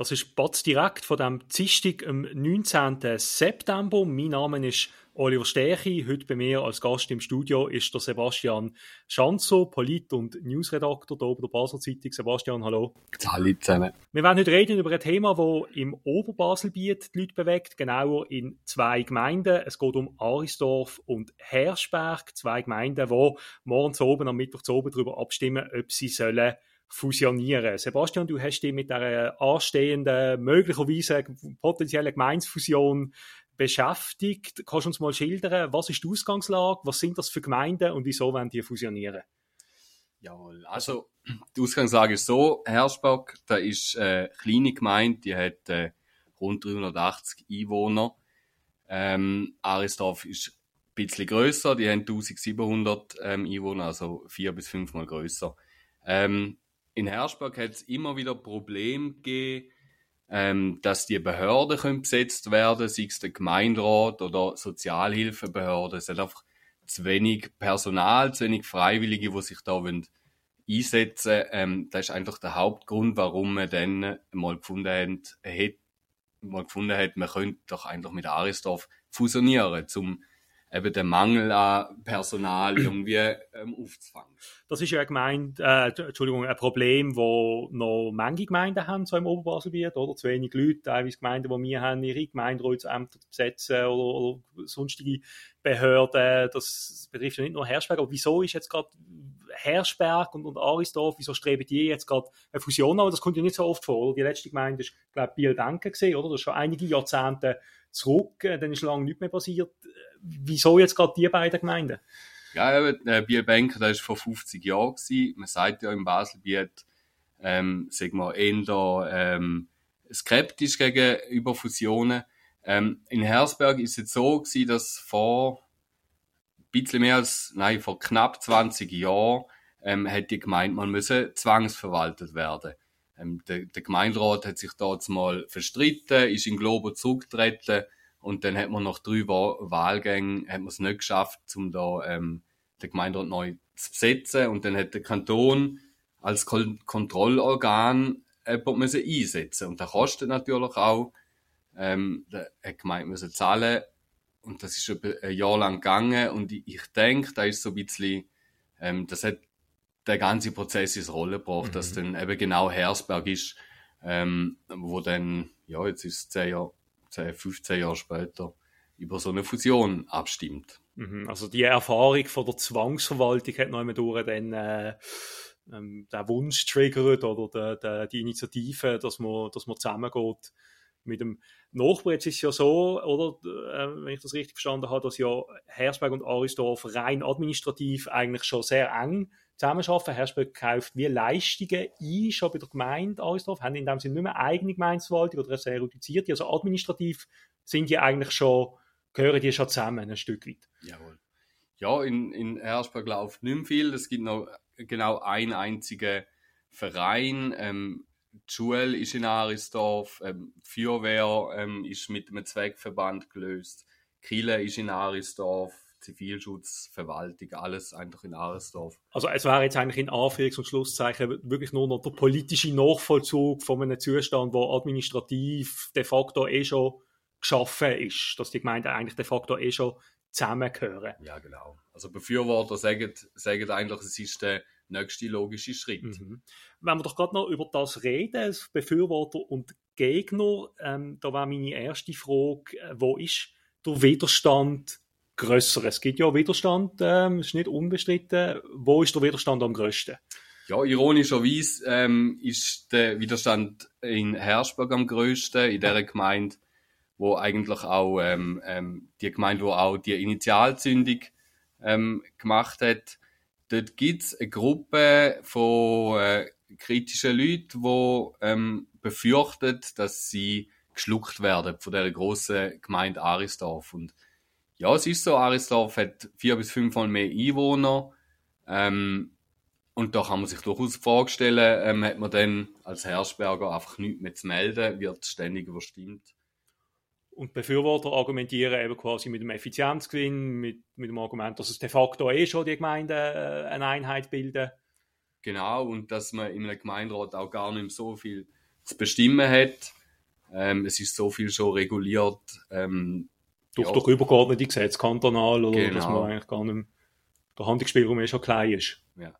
Das ist Batz direkt von dem Dienstag am 19. September. Mein Name ist Oliver Stärchi. Heute bei mir als Gast im Studio ist der Sebastian Schanzo, Polit- und Newsredaktor hier bei der Basel Zeitung. Sebastian, hallo. Hallo zusammen. Wir werden heute reden über ein Thema, das im Oberbaselbiet die Leute bewegt, genauer in zwei Gemeinden. Es geht um Arisdorf und Herschberg, zwei Gemeinden, die morgens oben am Mittwoch zu oben darüber abstimmen, ob sie sollen fusionieren. Sebastian, du hast dich mit der anstehenden, möglicherweise potenziellen Gemeinsfusion beschäftigt. Kannst du uns mal schildern, was ist die Ausgangslage, was sind das für Gemeinden und wieso wollen die fusionieren? Jawohl, also die Ausgangslage ist so, Hersberg, da ist eine kleine Gemeinde, die hat äh, rund 380 Einwohner. Ähm, Arisdorf ist ein bisschen grösser, die haben 1700 ähm, Einwohner, also vier bis fünfmal grösser. Ähm, in Hersberg hat es immer wieder Probleme gegeben, ähm, dass die Behörden können besetzt werden, sei es der Gemeinderat oder Sozialhilfebehörde. Es hat einfach zu wenig Personal, zu wenig Freiwillige, die sich da wollen einsetzen ähm, Das ist einfach der Hauptgrund, warum man dann mal gefunden hat, hat, mal gefunden hat, man könnte doch einfach mit Arisdorf fusionieren, um eben den Mangel an Personal irgendwie ähm, aufzufangen. Das ist ja gemeint, äh, Entschuldigung, ein Problem, wo noch manche Gemeinden haben, so im Oberbaselbiet, oder? Zu wenig Leute, teilweise Gemeinden, die wir haben, ihre Gemeinderatsämter zu besetzen oder, oder sonstige Behörden. Das betrifft ja nicht nur Herschberg, aber wieso ist jetzt gerade Herschberg und, und Arisdorf, wieso streben die jetzt gerade eine Fusion an? Das kommt ja nicht so oft vor, oder? Die letzte Gemeinde ist, glaube ich, Biel-Denken gesehen, oder? Das ist schon einige Jahrzehnte zurück, äh, dann ist lange nichts mehr passiert wieso jetzt gerade die beiden Gemeinden? Ja, eben, äh, Bierbank, das war vor 50 Jahren. Gewesen. Man sagt ja im Baselbiet, ähm, sagen wir, eher ähm, skeptisch gegenüber Fusionen. Ähm, in Hersberg ist es jetzt so gewesen, dass vor ein bisschen mehr als, nein, vor knapp 20 Jahren ähm, hätte die Gemeinde mal müssen zwangsverwaltet werden. Ähm, der, der Gemeinderat hat sich dort mal verstritten, ist in Globo zurückgetreten und dann hat man nach drei Wahlgängen hat man es nicht geschafft, um da ähm, den Gemeinderat neu zu besetzen. Und dann hat der Kanton als Kon Kontrollorgan jemanden müssen einsetzen Und das kostet natürlich auch. Ähm, der hat gemeint müssen zahlen. Und das ist ein Jahr lang gegangen. Und ich, ich denke, da ist so ein bisschen, ähm, das hat der ganze Prozess ins Rolle gebracht, mhm. dass dann eben genau Hersberg ist, ähm, wo dann, ja, jetzt ist es zehn Jahre 10, 15 Jahre später über so eine Fusion abstimmt. Mhm. Also die Erfahrung von der Zwangsverwaltung hat noch einmal durch dann äh, ähm, den Wunsch triggert oder de, de, die Initiative, dass man, dass man zusammengeht mit dem Nachbar. Jetzt ist es ja so, oder, äh, wenn ich das richtig verstanden habe, dass ja Hersberg und Arisdorf rein administrativ eigentlich schon sehr eng zusammenarbeiten. Hersberg kauft wie Leistungen ein, schon bei der Gemeinde Arisdorf, haben in dem Sinne nicht mehr eigene Gemeindeverwaltung oder eine sehr reduzierte. Also administrativ sind die eigentlich schon, gehören die schon zusammen ein Stück weit. Jawohl. Ja, in, in Hersberg läuft nicht mehr viel. Es gibt noch genau einen einzigen Verein. Ähm, Schule ist in Arisdorf, ähm, die Feuerwehr ähm, ist mit einem Zweckverband gelöst, Kille ist in Arisdorf, Zivilschutz, Verwaltung, alles einfach in Aresdorf. Also es wäre jetzt eigentlich in Anführungs- und Schlusszeichen wirklich nur noch der politische Nachvollzug von einem Zustand, wo administrativ de facto eh schon geschaffen ist, dass die Gemeinden eigentlich de facto eh schon zusammengehören. Ja, genau. Also Befürworter sagen, sagen eigentlich, es ist der nächste logische Schritt. Mhm. Wenn wir doch gerade noch über das reden, Befürworter und Gegner, ähm, da war meine erste Frage, äh, wo ist der Widerstand grösser. Es gibt ja Widerstand, ähm, ist nicht unbestritten. Wo ist der Widerstand am grössten? Ja, ironischerweise ähm, ist der Widerstand in Hersberg am grössten, in der Gemeinde, wo eigentlich auch ähm, ähm, die Gemeinde, wo auch die Initialzündung ähm, gemacht hat. Dort gibt es eine Gruppe von äh, kritischen Leuten, die ähm, befürchtet, dass sie geschluckt werden von der großen Gemeinde Arisdorf. Und ja, es ist so, Arisdorf hat vier bis fünfmal mehr Einwohner. Ähm, und da kann man sich durchaus die Frage stellen, ähm, hat man dann als Herrsberger einfach nichts mehr zu melden, wird ständig überstimmt. Und Befürworter argumentieren eben quasi mit dem Effizienzgewinn, mit, mit dem Argument, dass es de facto eh schon die Gemeinden äh, eine Einheit bilden. Genau, und dass man im Gemeinderat auch gar nicht mehr so viel zu bestimmen hat. Ähm, es ist so viel schon reguliert. Ähm, durch, ja. durch übergeordnete Gesetze, kantonal, oder genau. dass man eigentlich gar nicht mehr, der Handlungsspielraum eh schon klein ist. Ja.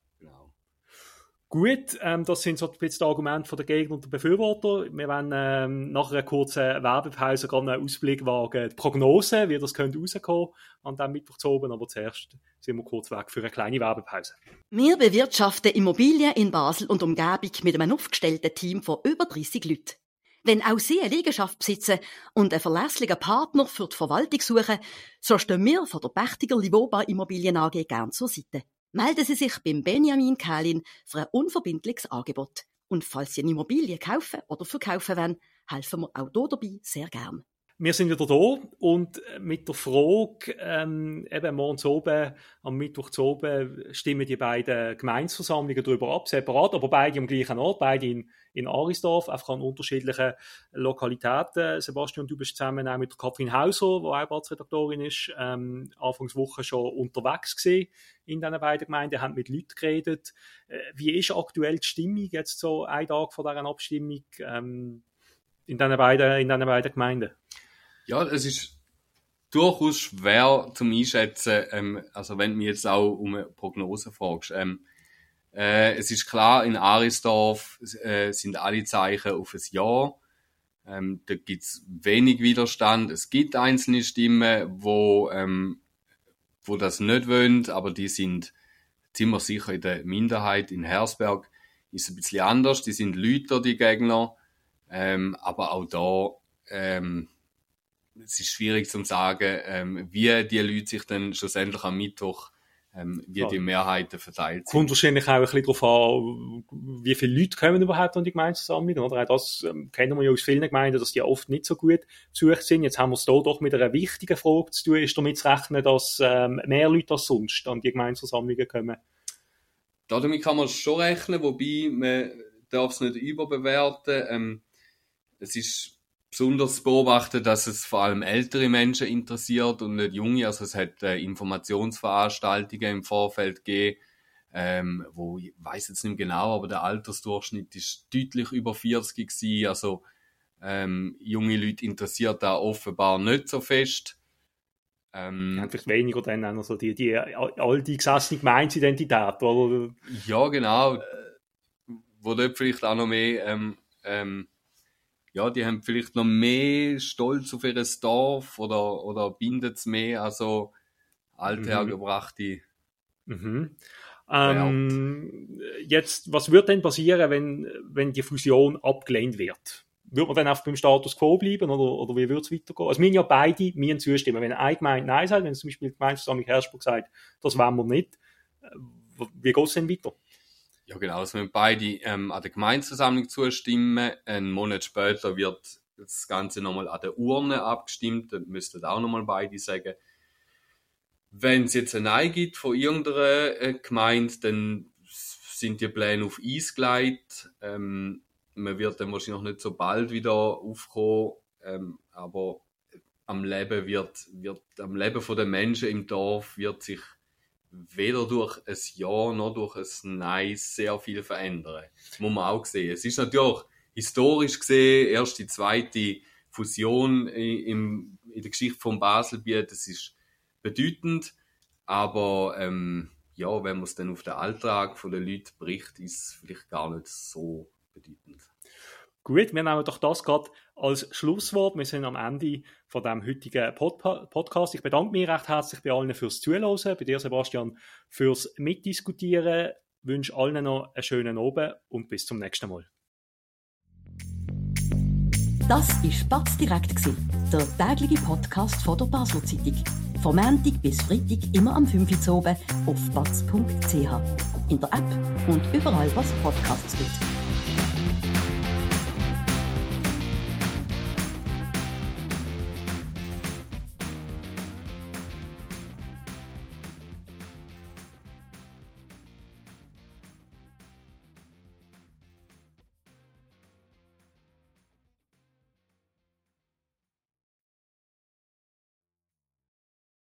Gut, ähm, das sind so ein bisschen die Argumente der Gegner und der Befürworter. Wir werden ähm, nach einer kurzen Werbepause gerade einen Ausblick wagen, die Prognose, wie das könnte rauskommen an diesem Mittwoch zu oben, aber zuerst sind wir kurz weg für eine kleine Werbepause. Wir bewirtschaften Immobilien in Basel und Umgebung mit einem aufgestellten Team von über 30 Leuten. Wenn auch Sie eine Liegenschaft besitzen und einen verlässlichen Partner für die Verwaltung suchen, so stehen wir von der Pächtiger Livoba Immobilien AG gern zur Seite. Melden Sie sich beim Benjamin Kählin für ein unverbindliches Angebot. Und falls Sie eine Immobilie kaufen oder verkaufen wollen, helfen wir auch hier dabei sehr gern. Wir sind wieder da und mit der Frage, ähm, eben morgens oben, am Mittwoch zu oben, stimmen die beiden Gemeinsversammlungen darüber ab, separat, aber beide am gleichen Ort, beide in, in Arisdorf, einfach an unterschiedlichen Lokalitäten. Sebastian, du bist zusammen auch mit Kathrin Hauser, die auch Ratsredaktorin ist, ähm, Anfangswoche schon unterwegs gewesen in diesen beiden Gemeinden, haben mit Leuten geredet. Äh, wie ist aktuell die Stimmung jetzt so ein Tag vor dieser Abstimmung ähm, in diesen beiden, in diesen beiden Gemeinden? Ja, es ist durchaus schwer zum Einschätzen, ähm, also wenn du mich jetzt auch um eine Prognose fragst. Ähm, äh, es ist klar, in Arisdorf äh, sind alle Zeichen auf ein Ja. Ähm, da gibt's wenig Widerstand. Es gibt einzelne Stimmen, wo, ähm, wo das nicht wollen, aber die sind ziemlich sicher in der Minderheit. In Hersberg ist es ein bisschen anders. Die sind Lüter, die Gegner. Ähm, aber auch da ähm, es ist schwierig zu sagen, ähm, wie die Leute sich dann schlussendlich am Mittwoch, ähm, wie ja. die Mehrheiten verteilt sind. Kommt wahrscheinlich auch ein bisschen darauf an, wie viele Leute kommen überhaupt an die Gemeindeversammlung, oder? Auch das ähm, kennen wir ja aus vielen Gemeinden, dass die oft nicht so gut besucht sind. Jetzt haben wir es hier doch mit einer wichtigen Frage zu tun. Ist damit zu rechnen, dass ähm, mehr Leute als sonst an die Gemeindeversammlungen kommen? Damit kann man schon rechnen, wobei man darf es nicht überbewerten. Ähm, es ist besonders zu beobachten, dass es vor allem ältere Menschen interessiert und nicht junge. Also es hat äh, Informationsveranstaltungen im Vorfeld gegeben, ähm, wo ich weiß jetzt nicht genau, aber der Altersdurchschnitt ist deutlich über 40 gewesen. Also ähm, junge Leute interessiert da offenbar nicht so fest. Ähm, ja, vielleicht weniger dann also die, die all die gesessene Gemeinsidentität, oder? Ja, genau. Wo dort vielleicht auch noch mehr ähm, ähm, ja, die haben vielleicht noch mehr Stolz auf ihr Dorf oder, oder bindet es mehr, also althergebrachte. Mhm. Ähm, jetzt, was wird denn passieren, wenn, wenn die Fusion abgelehnt wird? Wird man dann einfach beim Status quo bleiben oder, oder wie wird es weitergehen? Also, wir ja beide mir zustimmen. Wenn eine Gemeinde Nein sagt, wenn zum Beispiel die Gemeindeversammlung Hersburg sagt, das wollen wir nicht, wie geht es denn weiter? Ja, genau. Also wenn beide ähm, an der Gemeindeversammlung zustimmen, einen Monat später wird das Ganze nochmal an der Urne abgestimmt, dann müssten auch nochmal beide sagen. Wenn es jetzt ein Nein gibt von irgendeiner äh, Gemeinde, dann sind die Pläne auf Eis gelegt. Ähm, man wird dann wahrscheinlich noch nicht so bald wieder aufkommen, ähm, aber am Leben wird, wird, am Leben der Menschen im Dorf wird sich weder durch ein Ja noch durch ein Nein sehr viel verändern. Das muss man auch sehen. Es ist natürlich historisch gesehen erst die zweite Fusion in, in der Geschichte von Baselbiet. Das ist bedeutend, aber ähm, ja, wenn man es dann auf den Alltag der Leute bricht, ist es vielleicht gar nicht so. Gut, wir nehmen doch das gerade als Schlusswort. Wir sind am Ende von dem heutigen Pod Podcast. Ich bedanke mich recht herzlich bei allen fürs Zuhören, bei dir, Sebastian, fürs Mitdiskutieren. Ich wünsche allen noch einen schönen Abend und bis zum nächsten Mal. Das war Spatz direkt, der tägliche Podcast von der Basler Zeitung. Vom Montag bis Freitag immer am 5 Uhr auf batz.ch. In der App und überall, was Podcasts gibt.